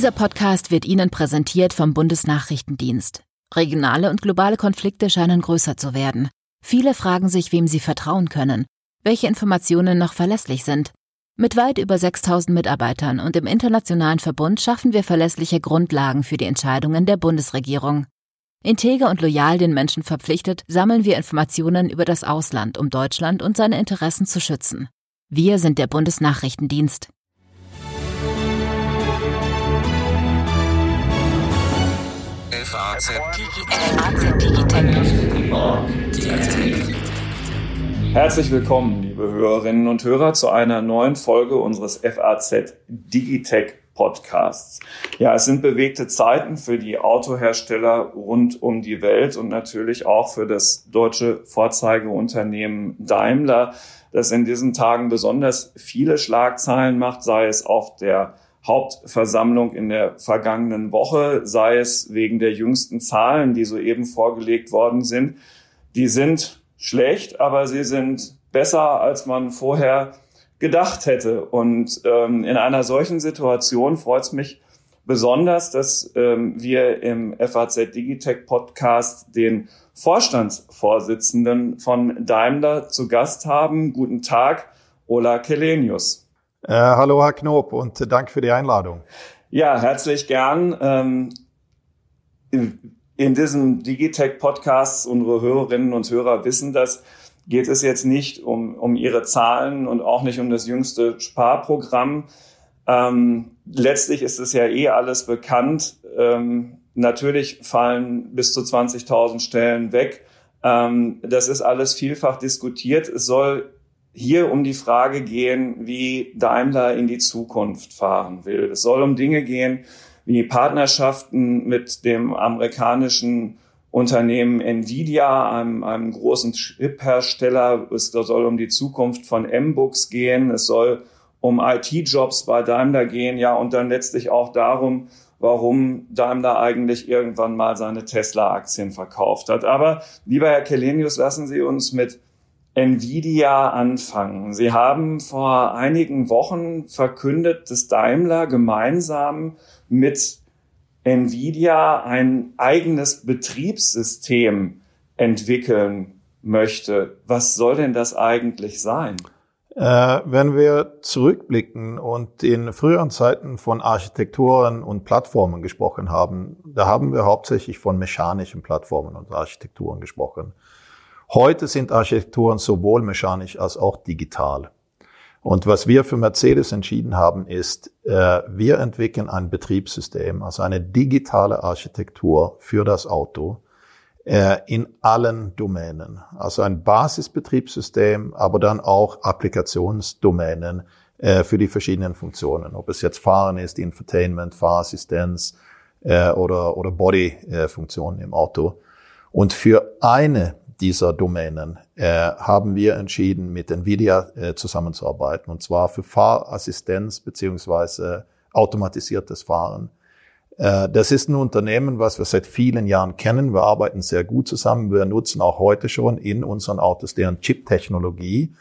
Dieser Podcast wird Ihnen präsentiert vom Bundesnachrichtendienst. Regionale und globale Konflikte scheinen größer zu werden. Viele fragen sich, wem sie vertrauen können, welche Informationen noch verlässlich sind. Mit weit über 6000 Mitarbeitern und im internationalen Verbund schaffen wir verlässliche Grundlagen für die Entscheidungen der Bundesregierung. Integer und loyal den Menschen verpflichtet, sammeln wir Informationen über das Ausland, um Deutschland und seine Interessen zu schützen. Wir sind der Bundesnachrichtendienst. FAZ Herzlich willkommen, liebe Hörerinnen und Hörer, zu einer neuen Folge unseres FAZ Digitech Podcasts. Ja, es sind bewegte Zeiten für die Autohersteller rund um die Welt und natürlich auch für das deutsche Vorzeigeunternehmen Daimler, das in diesen Tagen besonders viele Schlagzeilen macht, sei es auf der Hauptversammlung in der vergangenen Woche, sei es wegen der jüngsten Zahlen, die soeben vorgelegt worden sind. Die sind schlecht, aber sie sind besser, als man vorher gedacht hätte. Und ähm, in einer solchen Situation freut es mich besonders, dass ähm, wir im FAZ Digitech Podcast den Vorstandsvorsitzenden von Daimler zu Gast haben. Guten Tag, Ola Kelenius. Äh, hallo, Herr Knob, und Dank für die Einladung. Ja, herzlich gern. Ähm, in, in diesem Digitech-Podcast, unsere Hörerinnen und Hörer wissen das, geht es jetzt nicht um, um ihre Zahlen und auch nicht um das jüngste Sparprogramm. Ähm, letztlich ist es ja eh alles bekannt. Ähm, natürlich fallen bis zu 20.000 Stellen weg. Ähm, das ist alles vielfach diskutiert. Es soll hier um die Frage gehen, wie Daimler in die Zukunft fahren will. Es soll um Dinge gehen wie Partnerschaften mit dem amerikanischen Unternehmen Nvidia, einem, einem großen Chip-Hersteller. Es soll um die Zukunft von M-Books gehen. Es soll um IT-Jobs bei Daimler gehen. Ja, und dann letztlich auch darum, warum Daimler eigentlich irgendwann mal seine Tesla-Aktien verkauft hat. Aber lieber Herr Kelenius, lassen Sie uns mit Nvidia anfangen. Sie haben vor einigen Wochen verkündet, dass Daimler gemeinsam mit Nvidia ein eigenes Betriebssystem entwickeln möchte. Was soll denn das eigentlich sein? Äh, wenn wir zurückblicken und in früheren Zeiten von Architekturen und Plattformen gesprochen haben, da haben wir hauptsächlich von mechanischen Plattformen und Architekturen gesprochen. Heute sind Architekturen sowohl mechanisch als auch digital. Und was wir für Mercedes entschieden haben, ist, äh, wir entwickeln ein Betriebssystem, also eine digitale Architektur für das Auto äh, in allen Domänen. Also ein Basisbetriebssystem, aber dann auch Applikationsdomänen äh, für die verschiedenen Funktionen. Ob es jetzt Fahren ist, Infotainment, Fahrassistenz oder, oder Body-Funktionen im Auto. Und für eine dieser Domänen äh, haben wir entschieden, mit NVIDIA äh, zusammenzuarbeiten, und zwar für Fahrassistenz beziehungsweise automatisiertes Fahren. Äh, das ist ein Unternehmen, was wir seit vielen Jahren kennen. Wir arbeiten sehr gut zusammen. Wir nutzen auch heute schon in unseren Autos deren Chip-Technologie.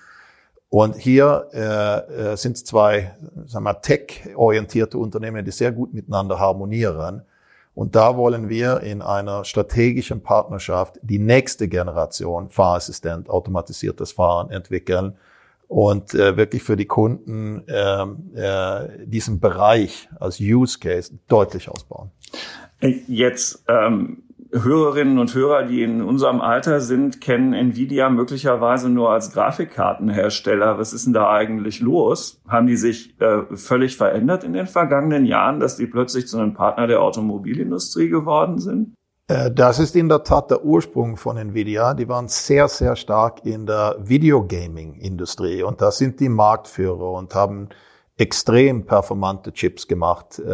Und hier äh, äh sind zwei sagen wir, tech-orientierte Unternehmen, die sehr gut miteinander harmonieren. Und da wollen wir in einer strategischen Partnerschaft die nächste Generation Fahrassistent, automatisiertes Fahren entwickeln und äh, wirklich für die Kunden äh, äh, diesen Bereich als Use Case deutlich ausbauen. Jetzt ähm, Hörerinnen und Hörer, die in unserem Alter sind, kennen Nvidia möglicherweise nur als Grafikkartenhersteller. Was ist denn da eigentlich los? Haben die sich äh, völlig verändert in den vergangenen Jahren, dass die plötzlich zu einem Partner der Automobilindustrie geworden sind? Äh, das ist in der Tat der Ursprung von Nvidia. Die waren sehr, sehr stark in der Videogaming-Industrie und da sind die Marktführer und haben extrem performante Chips gemacht äh,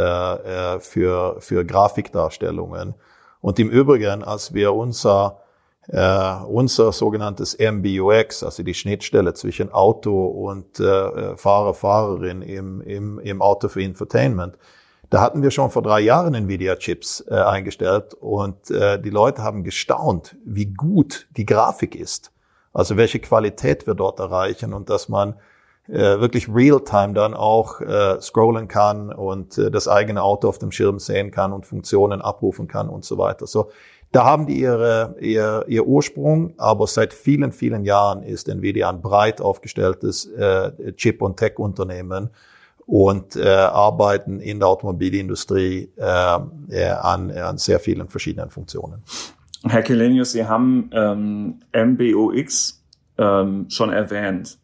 äh für, für Grafikdarstellungen. Und im Übrigen, als wir unser, äh, unser sogenanntes MBUX, also die Schnittstelle zwischen Auto und äh, Fahrer, Fahrerin im, im, im Auto für Infotainment, da hatten wir schon vor drei Jahren Nvidia-Chips äh, eingestellt und äh, die Leute haben gestaunt, wie gut die Grafik ist. Also welche Qualität wir dort erreichen und dass man äh, wirklich real-time dann auch äh, scrollen kann und äh, das eigene Auto auf dem Schirm sehen kann und Funktionen abrufen kann und so weiter. So, da haben die ihre, ihr, ihr Ursprung, aber seit vielen, vielen Jahren ist Nvidia ein breit aufgestelltes äh, Chip- und Tech-Unternehmen und äh, arbeiten in der Automobilindustrie äh, äh, an, an sehr vielen verschiedenen Funktionen. Herr Kelenius, Sie haben ähm, MBOX ähm, schon erwähnt.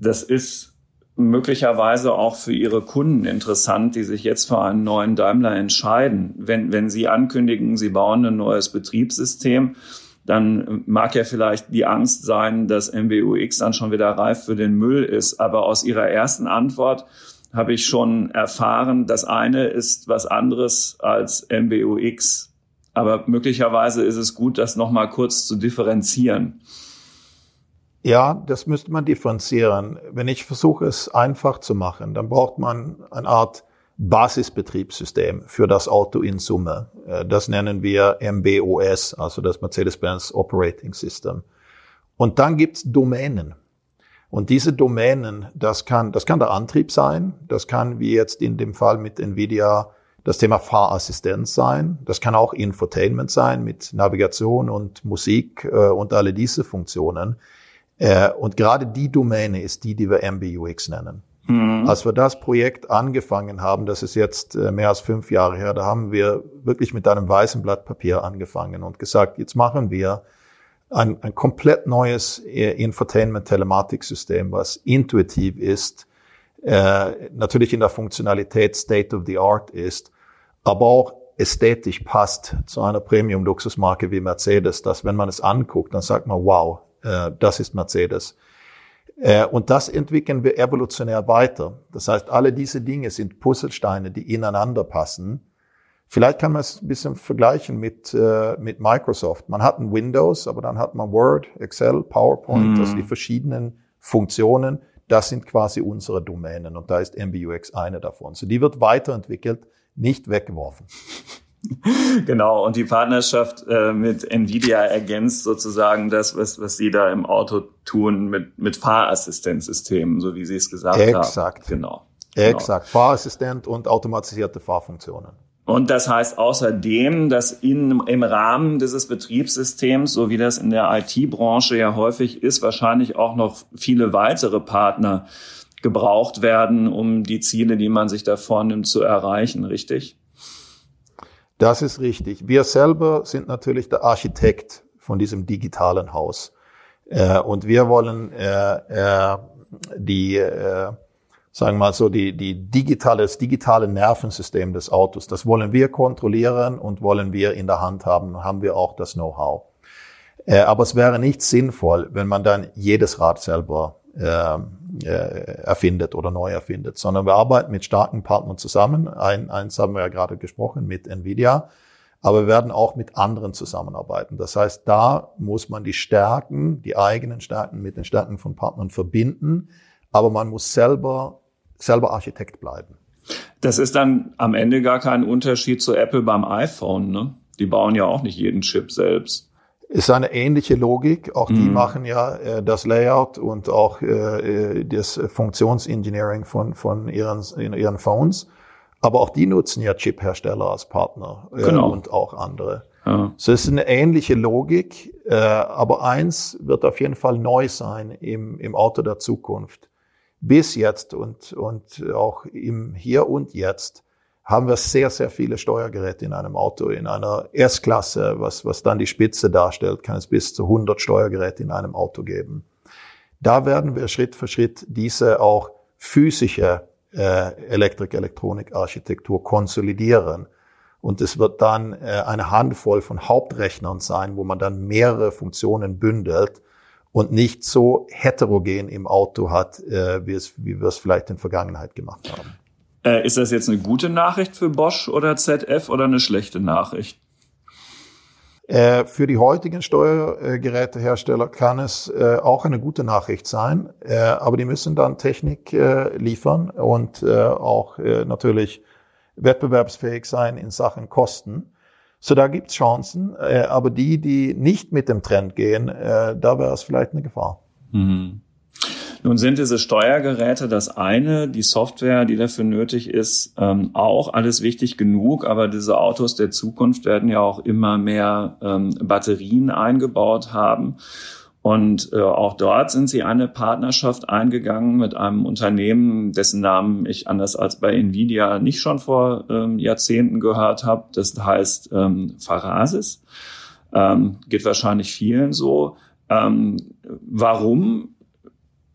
Das ist möglicherweise auch für Ihre Kunden interessant, die sich jetzt für einen neuen Daimler entscheiden. Wenn, wenn Sie ankündigen, Sie bauen ein neues Betriebssystem, dann mag ja vielleicht die Angst sein, dass MBUX dann schon wieder reif für den Müll ist. Aber aus Ihrer ersten Antwort habe ich schon erfahren, das eine ist was anderes als MBUX. Aber möglicherweise ist es gut, das nochmal kurz zu differenzieren. Ja, das müsste man differenzieren. Wenn ich versuche, es einfach zu machen, dann braucht man eine Art Basisbetriebssystem für das Auto in Summe. Äh, das nennen wir MBOS, also das Mercedes-Benz Operating System. Und dann gibt's Domänen. Und diese Domänen, das kann, das kann der Antrieb sein, das kann wie jetzt in dem Fall mit Nvidia das Thema Fahrassistenz sein, das kann auch Infotainment sein mit Navigation und Musik äh, und alle diese Funktionen. Äh, und gerade die Domäne ist die, die wir MBUX nennen. Mhm. Als wir das Projekt angefangen haben, das ist jetzt äh, mehr als fünf Jahre her, da haben wir wirklich mit einem weißen Blatt Papier angefangen und gesagt, jetzt machen wir ein, ein komplett neues äh, Infotainment-Telematiksystem, was intuitiv ist, äh, natürlich in der Funktionalität State of the Art ist, aber auch ästhetisch passt zu einer Premium-Luxusmarke wie Mercedes, dass wenn man es anguckt, dann sagt man, wow, das ist Mercedes. Äh, und das entwickeln wir evolutionär weiter. Das heißt, alle diese Dinge sind Puzzlesteine, die ineinander passen. Vielleicht kann man es ein bisschen vergleichen mit, äh, mit Microsoft. Man hat ein Windows, aber dann hat man Word, Excel, PowerPoint, mm. also die verschiedenen Funktionen. Das sind quasi unsere Domänen und da ist MBUX eine davon. So die wird weiterentwickelt, nicht weggeworfen. genau, und die Partnerschaft äh, mit Nvidia ergänzt sozusagen das, was, was Sie da im Auto tun mit, mit Fahrassistenzsystemen, so wie Sie es gesagt Exakt. haben. Exakt. Genau. Exakt. Genau. Fahrassistent und automatisierte Fahrfunktionen. Und das heißt außerdem, dass in, im Rahmen dieses Betriebssystems, so wie das in der IT-Branche ja häufig ist, wahrscheinlich auch noch viele weitere Partner gebraucht werden, um die Ziele, die man sich da vornimmt, zu erreichen, richtig? Das ist richtig. Wir selber sind natürlich der Architekt von diesem digitalen Haus. Äh, und wir wollen äh, äh, die, äh, sagen wir mal so, die, die digitale, das digitale Nervensystem des Autos, das wollen wir kontrollieren und wollen wir in der Hand haben, haben wir auch das Know-how. Äh, aber es wäre nicht sinnvoll, wenn man dann jedes Rad selber äh, erfindet oder neu erfindet, sondern wir arbeiten mit starken Partnern zusammen. Ein, eins haben wir ja gerade gesprochen mit Nvidia, aber wir werden auch mit anderen zusammenarbeiten. Das heißt, da muss man die Stärken, die eigenen Stärken mit den Stärken von Partnern verbinden, aber man muss selber, selber Architekt bleiben. Das ist dann am Ende gar kein Unterschied zu Apple beim iPhone, ne? Die bauen ja auch nicht jeden Chip selbst ist eine ähnliche Logik. Auch die mhm. machen ja äh, das Layout und auch äh, äh das Funktionsengineering von, von ihren, ihren Phones. Aber auch die nutzen ja Chip-Hersteller als Partner äh, genau. und auch andere. Ja. So ist eine ähnliche Logik, äh, aber eins wird auf jeden Fall neu sein im, im Auto der Zukunft. Bis jetzt und, und auch im Hier und Jetzt haben wir sehr, sehr viele Steuergeräte in einem Auto. In einer S-Klasse, was, was dann die Spitze darstellt, kann es bis zu 100 Steuergeräte in einem Auto geben. Da werden wir Schritt für Schritt diese auch physische äh, Elektrik-Elektronik-Architektur konsolidieren. Und es wird dann äh, eine Handvoll von Hauptrechnern sein, wo man dann mehrere Funktionen bündelt und nicht so heterogen im Auto hat, äh, wie, es, wie wir es vielleicht in der Vergangenheit gemacht haben. Äh, ist das jetzt eine gute Nachricht für Bosch oder ZF oder eine schlechte Nachricht? Äh, für die heutigen Steuergerätehersteller kann es äh, auch eine gute Nachricht sein, äh, aber die müssen dann Technik äh, liefern und äh, auch natürlich wettbewerbsfähig sein in Sachen Kosten. So, da gibt's Chancen, aber die, die nicht mit dem Trend gehen, da wäre es vielleicht eine Gefahr. Mhm. Nun sind diese Steuergeräte das eine, die Software, die dafür nötig ist, ähm, auch alles wichtig genug, aber diese Autos der Zukunft werden ja auch immer mehr ähm, Batterien eingebaut haben. Und äh, auch dort sind sie eine Partnerschaft eingegangen mit einem Unternehmen, dessen Namen ich anders als bei Nvidia nicht schon vor ähm, Jahrzehnten gehört habe. Das heißt ähm, Pharasis. Ähm, geht wahrscheinlich vielen so. Ähm, warum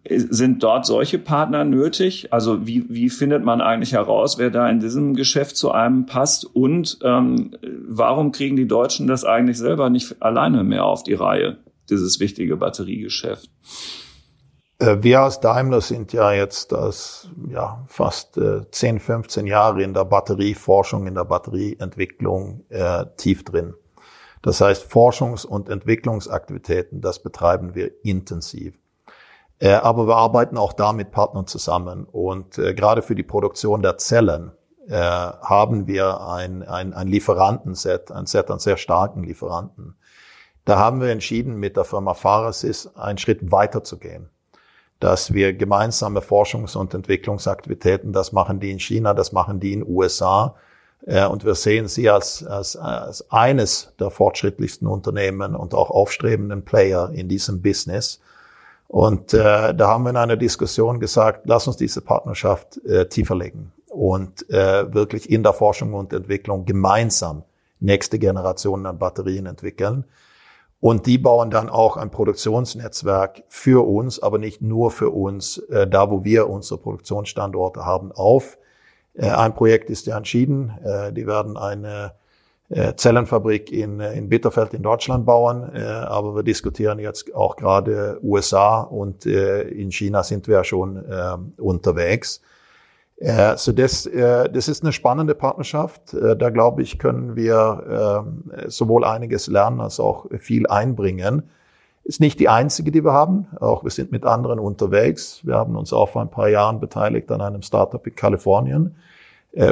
sind dort solche Partner nötig? Also wie, wie findet man eigentlich heraus, wer da in diesem Geschäft zu einem passt? Und ähm, warum kriegen die Deutschen das eigentlich selber nicht alleine mehr auf die Reihe? dieses wichtige Batteriegeschäft. Äh, wir als Daimler sind ja jetzt das, ja, fast äh, 10, 15 Jahre in der Batterieforschung, in der Batterieentwicklung äh, tief drin. Das heißt, Forschungs- und Entwicklungsaktivitäten, das betreiben wir intensiv. Äh, aber wir arbeiten auch da mit Partnern zusammen. Und äh, gerade für die Produktion der Zellen äh, haben wir ein, ein, ein Lieferantenset, ein Set an sehr starken Lieferanten. Da haben wir entschieden, mit der Firma Farasys einen Schritt weiter zu gehen. Dass wir gemeinsame Forschungs- und Entwicklungsaktivitäten, das machen die in China, das machen die in den USA. Äh, und wir sehen sie als, als, als eines der fortschrittlichsten Unternehmen und auch aufstrebenden Player in diesem Business. Und äh, da haben wir in einer Diskussion gesagt, lass uns diese Partnerschaft äh, tiefer legen und äh, wirklich in der Forschung und Entwicklung gemeinsam nächste Generationen an Batterien entwickeln. Und die bauen dann auch ein Produktionsnetzwerk für uns, aber nicht nur für uns, äh, da wo wir unsere Produktionsstandorte haben, auf. Äh, ein Projekt ist ja entschieden. Äh, die werden eine äh, Zellenfabrik in, äh, in Bitterfeld in Deutschland bauen. Äh, aber wir diskutieren jetzt auch gerade USA und in China sind wir ja schon unterwegs. Äh, so das, äh, das ist eine spannende Partnerschaft. Äh, da glaube ich, können wir äh, sowohl einiges lernen als auch viel einbringen. Ist nicht die einzige, die wir haben. Auch wir sind mit anderen unterwegs. Wir haben uns auch vor ein paar Jahren beteiligt an einem Startup in Kalifornien äh,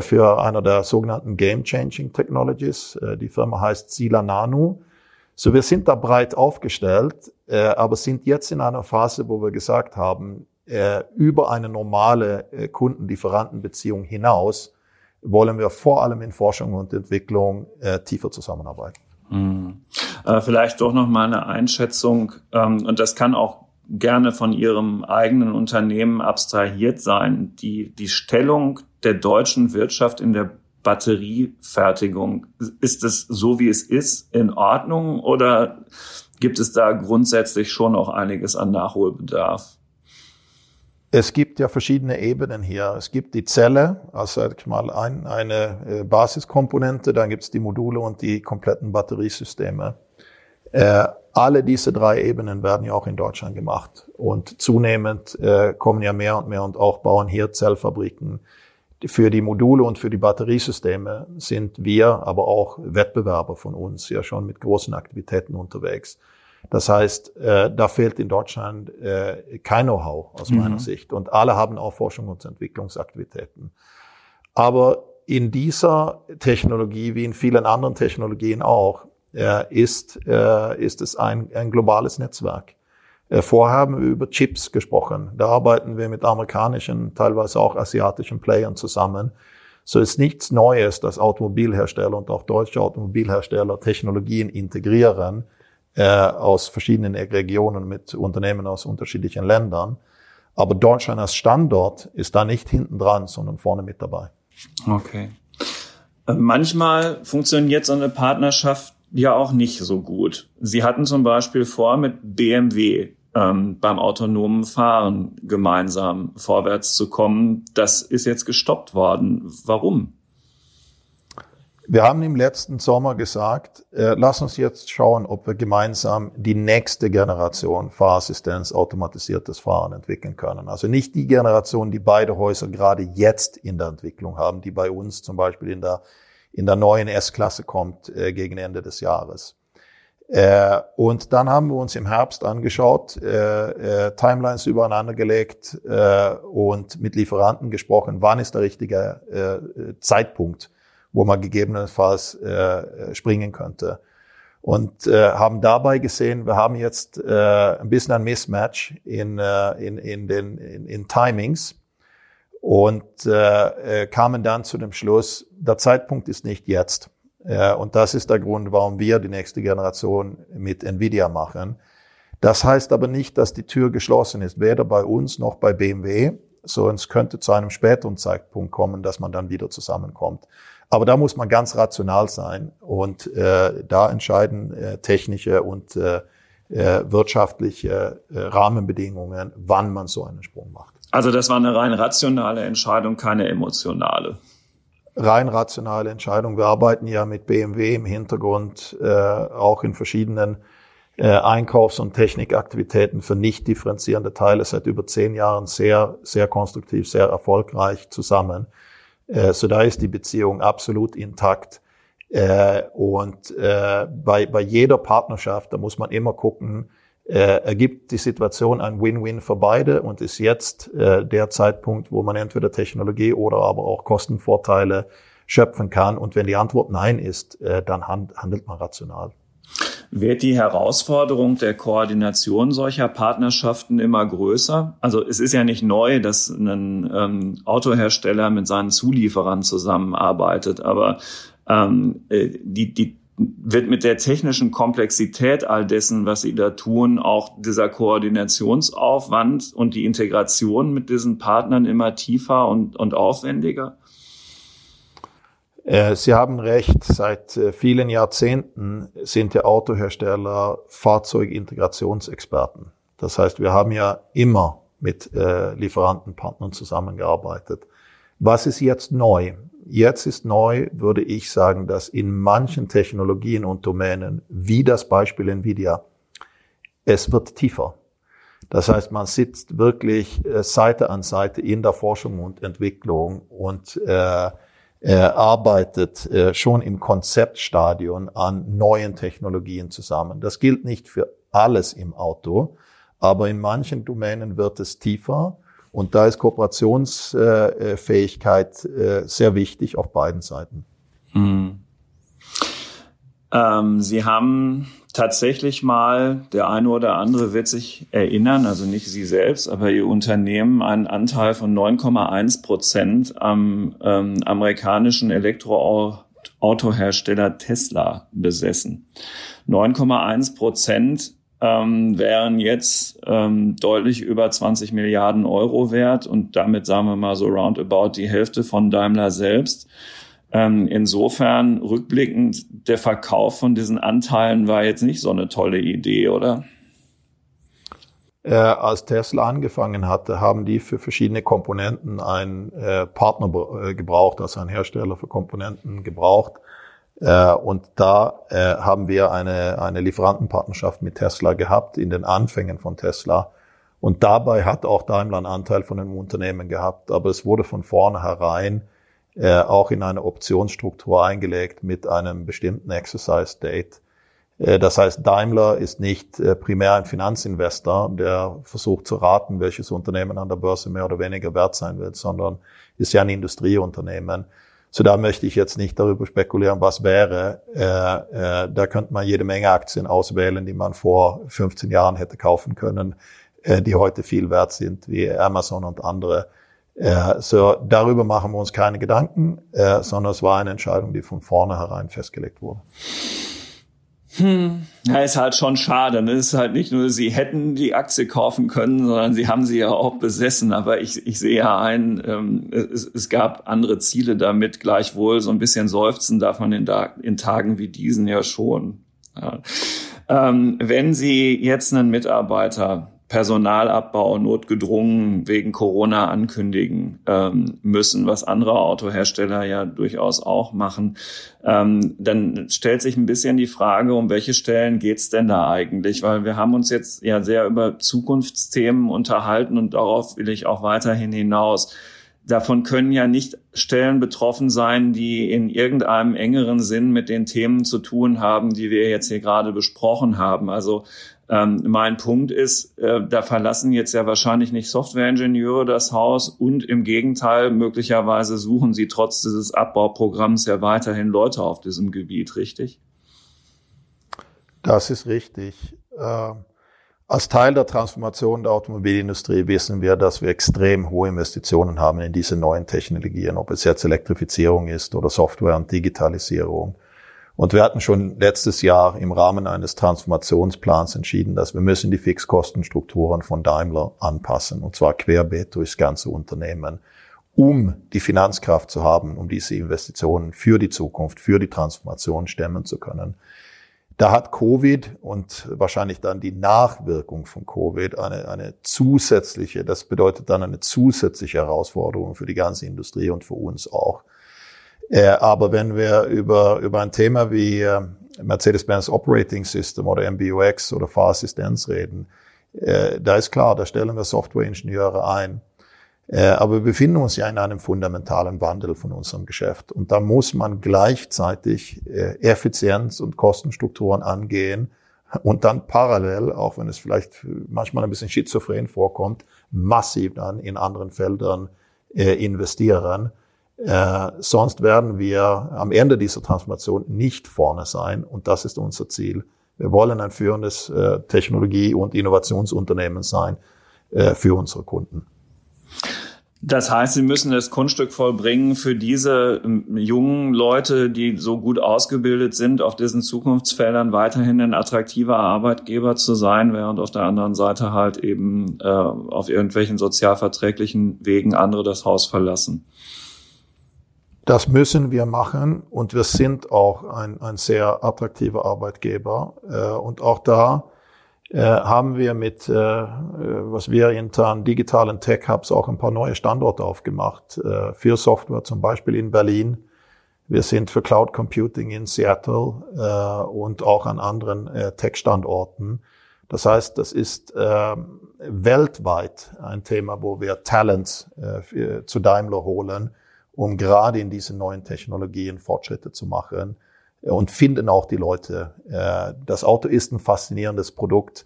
für einer der sogenannten Game Changing Technologies. Äh, die Firma heißt Sila Nano. So, wir sind da breit aufgestellt, äh, aber sind jetzt in einer Phase, wo wir gesagt haben, äh, über eine normale äh, Kundenlieferantenbeziehung hinaus wollen wir vor allem in Forschung und Entwicklung äh, tiefer zusammenarbeiten. Hm. Äh, vielleicht doch noch mal eine Einschätzung ähm, und das kann auch gerne von Ihrem eigenen Unternehmen abstrahiert sein. Die, die Stellung der deutschen Wirtschaft in der Batteriefertigung, ist es so, wie es ist, in Ordnung oder gibt es da grundsätzlich schon auch einiges an Nachholbedarf? Es gibt ja verschiedene Ebenen hier. Es gibt die Zelle, also sag mal ein, eine äh, Basiskomponente, dann gibt es die Module und die kompletten Batteriesysteme. Äh, alle diese drei Ebenen werden ja auch in Deutschland gemacht und zunehmend äh, kommen ja mehr und mehr und auch bauen hier Zellfabriken. Für die Module und für die Batteriesysteme sind wir, aber auch Wettbewerber von uns ja schon mit großen Aktivitäten unterwegs. Das heißt, äh, da fehlt in Deutschland äh, kein Know-how aus mhm. meiner Sicht. Und alle haben auch Forschung und Entwicklungsaktivitäten. Aber in dieser Technologie, wie in vielen anderen Technologien auch, äh, ist, äh, ist es ein, ein globales Netzwerk. Äh, vorher haben wir über Chips gesprochen. Da arbeiten wir mit amerikanischen, teilweise auch asiatischen Playern zusammen. So ist nichts Neues, dass Automobilhersteller und auch deutsche Automobilhersteller Technologien integrieren, äh, aus verschiedenen Regionen mit Unternehmen aus unterschiedlichen Ländern. Aber Deutschland als Standort ist da nicht hinten dran, sondern vorne mit dabei. Okay. Äh, manchmal funktioniert so eine Partnerschaft ja auch nicht so gut. Sie hatten zum Beispiel vor, mit BMW ähm, beim autonomen Fahren gemeinsam vorwärts zu kommen. Das ist jetzt gestoppt worden. Warum? Wir haben im letzten Sommer gesagt, äh, lass uns jetzt schauen, ob wir gemeinsam die nächste Generation Fahrassistenz automatisiertes Fahren entwickeln können. Also nicht die Generation, die beide Häuser gerade jetzt in der Entwicklung haben, die bei uns zum Beispiel in der, in der neuen S-Klasse kommt äh, gegen Ende des Jahres. Äh, und dann haben wir uns im Herbst angeschaut, äh, äh, Timelines übereinander gelegt äh, und mit Lieferanten gesprochen, wann ist der richtige äh, Zeitpunkt wo man gegebenenfalls äh, springen könnte. und äh, haben dabei gesehen, wir haben jetzt äh, ein bisschen ein Mismatch in, äh, in, in den in, in Timings und äh, äh, kamen dann zu dem Schluss, der Zeitpunkt ist nicht jetzt. Äh, und das ist der Grund, warum wir die nächste Generation mit Nvidia machen. Das heißt aber nicht, dass die Tür geschlossen ist, weder bei uns noch bei BMW. So, es könnte zu einem späteren Zeitpunkt kommen, dass man dann wieder zusammenkommt. Aber da muss man ganz rational sein und äh, da entscheiden äh, technische und äh, äh, wirtschaftliche äh, Rahmenbedingungen, wann man so einen Sprung macht. Also das war eine rein rationale Entscheidung, keine emotionale. Rein rationale Entscheidung. Wir arbeiten ja mit BMW im Hintergrund äh, auch in verschiedenen äh, Einkaufs- und Technikaktivitäten für nicht differenzierende Teile seit über zehn Jahren sehr, sehr konstruktiv, sehr erfolgreich zusammen. Äh, so da ist die Beziehung absolut intakt. Äh, und äh, bei, bei jeder Partnerschaft, da muss man immer gucken, äh, ergibt die Situation ein Win-Win für beide und ist jetzt äh, der Zeitpunkt, wo man entweder Technologie oder aber auch Kostenvorteile schöpfen kann. Und wenn die Antwort Nein ist, äh, dann hand, handelt man rational. Wird die Herausforderung der Koordination solcher Partnerschaften immer größer? Also es ist ja nicht neu, dass ein ähm, Autohersteller mit seinen Zulieferern zusammenarbeitet, aber ähm, äh, die, die wird mit der technischen Komplexität all dessen, was sie da tun, auch dieser Koordinationsaufwand und die Integration mit diesen Partnern immer tiefer und, und aufwendiger? Äh, sie haben recht, seit äh, vielen Jahrzehnten sind die Autohersteller Fahrzeugintegrationsexperten. Das heißt, wir haben ja immer mit äh, Lieferantenpartnern zusammengearbeitet. Was ist jetzt neu? Jetzt ist neu, würde ich sagen, dass in manchen Technologien und Domänen, wie das Beispiel Nvidia, es wird tiefer. Das heißt, man sitzt wirklich äh, Seite an Seite in der Forschung und Entwicklung und äh, äh, arbeitet äh, schon im Konzeptstadion an neuen Technologien zusammen. Das gilt nicht für alles im Auto, aber in manchen Domänen wird es tiefer und da ist Kooperationsfähigkeit äh, sehr wichtig auf beiden Seiten. Mhm. Ähm, Sie haben tatsächlich mal, der eine oder andere wird sich erinnern, also nicht Sie selbst, aber Ihr Unternehmen einen Anteil von 9,1 Prozent am ähm, amerikanischen Elektroautohersteller Tesla besessen. 9,1 Prozent ähm, wären jetzt ähm, deutlich über 20 Milliarden Euro wert und damit sagen wir mal so roundabout die Hälfte von Daimler selbst. Ähm, insofern rückblickend, der Verkauf von diesen Anteilen war jetzt nicht so eine tolle Idee, oder? Äh, als Tesla angefangen hatte, haben die für verschiedene Komponenten einen äh, Partner äh, gebraucht, also einen Hersteller für Komponenten gebraucht. Äh, und da äh, haben wir eine, eine Lieferantenpartnerschaft mit Tesla gehabt in den Anfängen von Tesla. Und dabei hat auch Daimler einen Anteil von dem Unternehmen gehabt, aber es wurde von vornherein äh, auch in eine Optionsstruktur eingelegt mit einem bestimmten Exercise Date. Das heißt, Daimler ist nicht primär ein Finanzinvestor, der versucht zu raten, welches Unternehmen an der Börse mehr oder weniger wert sein wird, sondern ist ja ein Industrieunternehmen. So da möchte ich jetzt nicht darüber spekulieren, was wäre. Äh, äh, da könnte man jede Menge Aktien auswählen, die man vor 15 Jahren hätte kaufen können, äh, die heute viel wert sind, wie Amazon und andere. Äh, so darüber machen wir uns keine Gedanken, äh, sondern es war eine Entscheidung, die von vornherein festgelegt wurde. Hm. Ja, ist halt schon schade. Ne? Ist halt nicht nur, sie hätten die Aktie kaufen können, sondern sie haben sie ja auch besessen. Aber ich, ich sehe ja ein, ähm, es, es gab andere Ziele damit. Gleichwohl so ein bisschen seufzen darf man in, in Tagen wie diesen ja schon. Ja. Ähm, wenn Sie jetzt einen Mitarbeiter Personalabbau notgedrungen wegen Corona ankündigen ähm, müssen, was andere Autohersteller ja durchaus auch machen, ähm, dann stellt sich ein bisschen die Frage, um welche Stellen geht's denn da eigentlich? Weil wir haben uns jetzt ja sehr über Zukunftsthemen unterhalten und darauf will ich auch weiterhin hinaus. Davon können ja nicht Stellen betroffen sein, die in irgendeinem engeren Sinn mit den Themen zu tun haben, die wir jetzt hier gerade besprochen haben. Also ähm, mein Punkt ist, äh, da verlassen jetzt ja wahrscheinlich nicht Softwareingenieure das Haus und im Gegenteil, möglicherweise suchen sie trotz dieses Abbauprogramms ja weiterhin Leute auf diesem Gebiet, richtig? Das ist richtig. Äh, als Teil der Transformation der Automobilindustrie wissen wir, dass wir extrem hohe Investitionen haben in diese neuen Technologien, ob es jetzt Elektrifizierung ist oder Software und Digitalisierung. Und wir hatten schon letztes Jahr im Rahmen eines Transformationsplans entschieden, dass wir müssen die Fixkostenstrukturen von Daimler anpassen, und zwar querbeet durchs ganze Unternehmen, um die Finanzkraft zu haben, um diese Investitionen für die Zukunft, für die Transformation stemmen zu können. Da hat Covid und wahrscheinlich dann die Nachwirkung von Covid eine, eine zusätzliche, das bedeutet dann eine zusätzliche Herausforderung für die ganze Industrie und für uns auch. Äh, aber wenn wir über, über ein Thema wie äh, Mercedes-Benz Operating System oder MBUX oder Fahrassistenz reden, äh, da ist klar, da stellen wir Softwareingenieure ein. Äh, aber wir befinden uns ja in einem fundamentalen Wandel von unserem Geschäft. Und da muss man gleichzeitig äh, Effizienz und Kostenstrukturen angehen und dann parallel, auch wenn es vielleicht manchmal ein bisschen schizophren vorkommt, massiv dann in anderen Feldern äh, sonst werden wir am Ende dieser Transformation nicht vorne sein. Und das ist unser Ziel. Wir wollen ein führendes Technologie- und Innovationsunternehmen sein für unsere Kunden. Das heißt, Sie müssen das Kunststück vollbringen für diese ähm, jungen Leute, die so gut ausgebildet sind, auf diesen Zukunftsfeldern weiterhin ein attraktiver Arbeitgeber zu sein, während auf der anderen Seite halt eben äh, auf irgendwelchen sozialverträglichen Wegen andere das Haus verlassen. Das müssen wir machen und wir sind auch ein, ein sehr attraktiver Arbeitgeber. Äh, und auch da äh, haben wir mit, äh, was wir intern digitalen Tech Hubs auch ein paar neue Standorte aufgemacht. Äh, für Software zum Beispiel in Berlin. Wir sind für Cloud Computing in Seattle äh, und auch an anderen äh, Tech-Standorten. Das heißt, das ist äh, weltweit ein Thema, wo wir Talents äh, zu Daimler holen, um gerade in diesen neuen Technologien Fortschritte zu machen und finden auch die Leute. Äh, das Auto ist ein faszinierendes Produkt.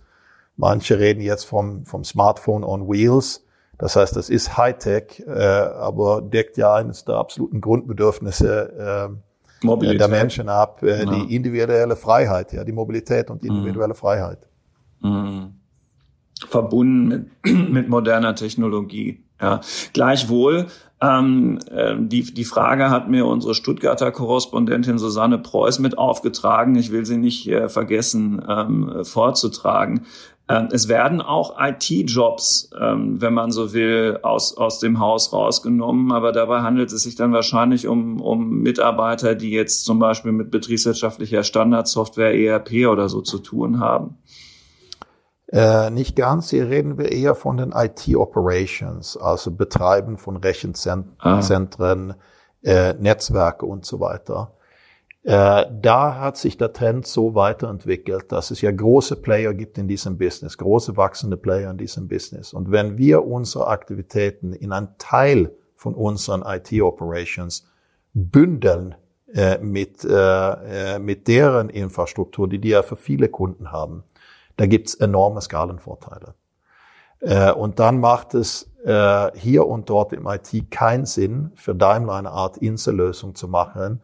Manche reden jetzt vom, vom Smartphone on Wheels. Das heißt, das ist Hightech, äh, aber deckt ja eines der absoluten Grundbedürfnisse äh, der Menschen ab, äh, ja. die individuelle Freiheit, ja, die Mobilität und individuelle mhm. Freiheit. Mhm. Verbunden mit, mit moderner Technologie. Ja. Gleichwohl ähm, äh, die, die Frage hat mir unsere Stuttgarter Korrespondentin Susanne Preuß mit aufgetragen. Ich will sie nicht äh, vergessen ähm, vorzutragen. Ähm, es werden auch IT-Jobs, ähm, wenn man so will, aus, aus dem Haus rausgenommen. Aber dabei handelt es sich dann wahrscheinlich um, um Mitarbeiter, die jetzt zum Beispiel mit betriebswirtschaftlicher Standardsoftware, ERP oder so zu tun haben. Äh, nicht ganz. Hier reden wir eher von den IT-Operations, also Betreiben von Rechenzentren, ah. äh, Netzwerke und so weiter. Äh, da hat sich der Trend so weiterentwickelt, dass es ja große Player gibt in diesem Business, große wachsende Player in diesem Business. Und wenn wir unsere Aktivitäten in einen Teil von unseren IT-Operations bündeln äh, mit, äh, mit deren Infrastruktur, die die ja für viele Kunden haben, da gibt's enorme Skalenvorteile. Äh, und dann macht es äh, hier und dort im IT keinen Sinn, für Daimler eine Art Insellösung zu machen,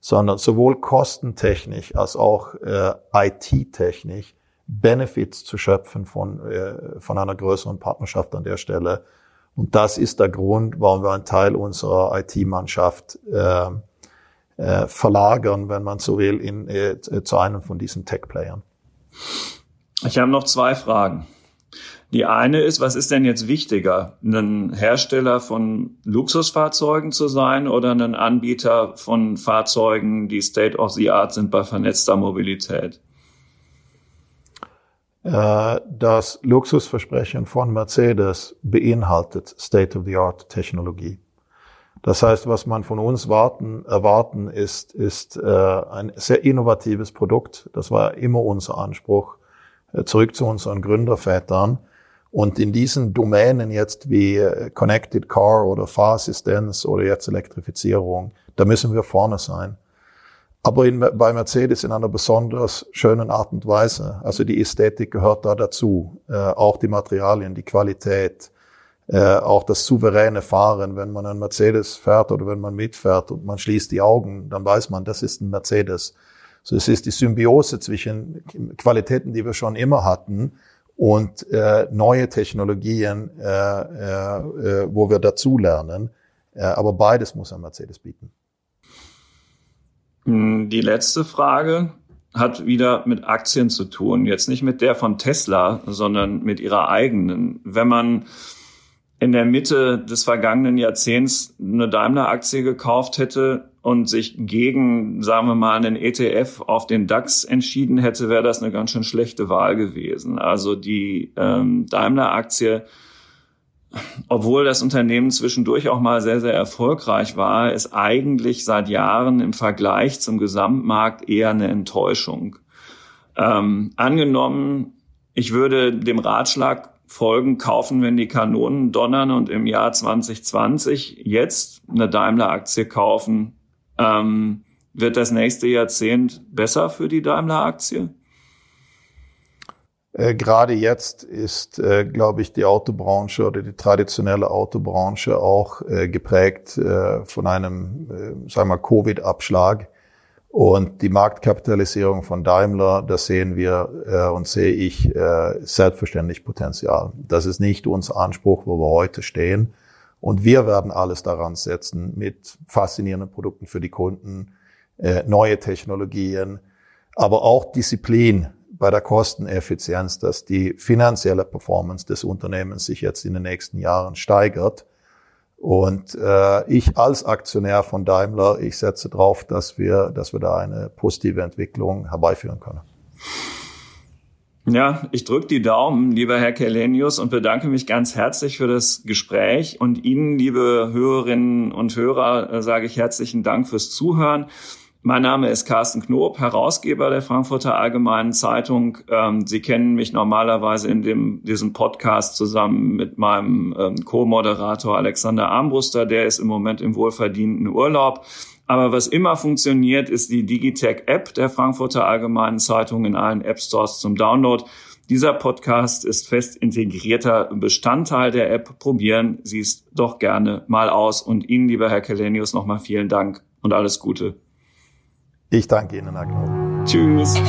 sondern sowohl kostentechnisch als auch äh, IT-technisch Benefits zu schöpfen von, äh, von einer größeren Partnerschaft an der Stelle. Und das ist der Grund, warum wir einen Teil unserer IT-Mannschaft äh, äh, verlagern, wenn man so will, in, zu einem von diesen Tech-Playern. Ich habe noch zwei Fragen. Die eine ist, was ist denn jetzt wichtiger, ein Hersteller von Luxusfahrzeugen zu sein oder ein Anbieter von Fahrzeugen, die State of the Art sind bei vernetzter Mobilität? Äh, das Luxusversprechen von Mercedes beinhaltet State of the Art Technologie. Das heißt, was man von uns warten, erwarten ist, ist äh, ein sehr innovatives Produkt. Das war immer unser Anspruch zurück zu unseren Gründervätern. Und in diesen Domänen jetzt wie äh, Connected Car oder Fahrassistenz oder jetzt Elektrifizierung, da müssen wir vorne sein. Aber in, bei Mercedes in einer besonders schönen Art und Weise. Also die Ästhetik gehört da dazu. Äh, auch die Materialien, die Qualität, äh, auch das souveräne Fahren. Wenn man ein Mercedes fährt oder wenn man mitfährt und man schließt die Augen, dann weiß man, das ist ein Mercedes. So, es ist die Symbiose zwischen Qualitäten, die wir schon immer hatten, und äh, neue Technologien, äh, äh, wo wir dazulernen. Äh, aber beides muss ein Mercedes bieten. Hm, die letzte Frage hat wieder mit Aktien zu tun. Jetzt nicht mit der von Tesla, sondern mit ihrer eigenen. Wenn man in der Mitte des vergangenen Jahrzehnts eine Daimler-Aktie gekauft hätte und sich gegen, sagen wir mal, einen ETF auf den DAX entschieden hätte, wäre das eine ganz schön schlechte Wahl gewesen. Also die ähm, Daimler-Aktie obwohl das Unternehmen zwischendurch auch mal sehr, sehr erfolgreich war, ist eigentlich seit Jahren im Vergleich zum Gesamtmarkt eher eine Enttäuschung. Ähm, angenommen, ich würde dem Ratschlag folgen, kaufen, wenn die Kanonen donnern und im Jahr 2020 jetzt eine Daimler-Aktie kaufen, ähm, wird das nächste Jahrzehnt besser für die Daimler-Aktie? Äh, gerade jetzt ist, äh, glaube ich, die Autobranche oder die traditionelle Autobranche auch äh, geprägt von einem, sagen wir, Covid-Abschlag. Und die Marktkapitalisierung von Daimler, da sehen wir und sehe ich selbstverständlich Potenzial. Das ist nicht unser Anspruch, wo wir heute stehen. Und wir werden alles daran setzen mit faszinierenden Produkten für die Kunden, äh, neue Technologien, aber auch Disziplin bei der Kosteneffizienz, dass die finanzielle Performance des Unternehmens sich jetzt in den nächsten Jahren steigert. Und äh, ich als Aktionär von Daimler, ich setze darauf, dass wir, dass wir da eine positive Entwicklung herbeiführen können. Ja, ich drücke die Daumen, lieber Herr Kelenius, und bedanke mich ganz herzlich für das Gespräch. Und Ihnen, liebe Hörerinnen und Hörer, äh, sage ich herzlichen Dank fürs Zuhören. Mein Name ist Carsten Knob, Herausgeber der Frankfurter Allgemeinen Zeitung. Ähm, Sie kennen mich normalerweise in dem, diesem Podcast zusammen mit meinem ähm, Co-Moderator Alexander Armbruster. Der ist im Moment im wohlverdienten Urlaub. Aber was immer funktioniert, ist die Digitech-App der Frankfurter Allgemeinen Zeitung in allen App-Stores zum Download. Dieser Podcast ist fest integrierter Bestandteil der App. Probieren Sie es doch gerne mal aus. Und Ihnen, lieber Herr Kelenius, nochmal vielen Dank und alles Gute. Ich danke Ihnen, Herr Knob. Tschüss.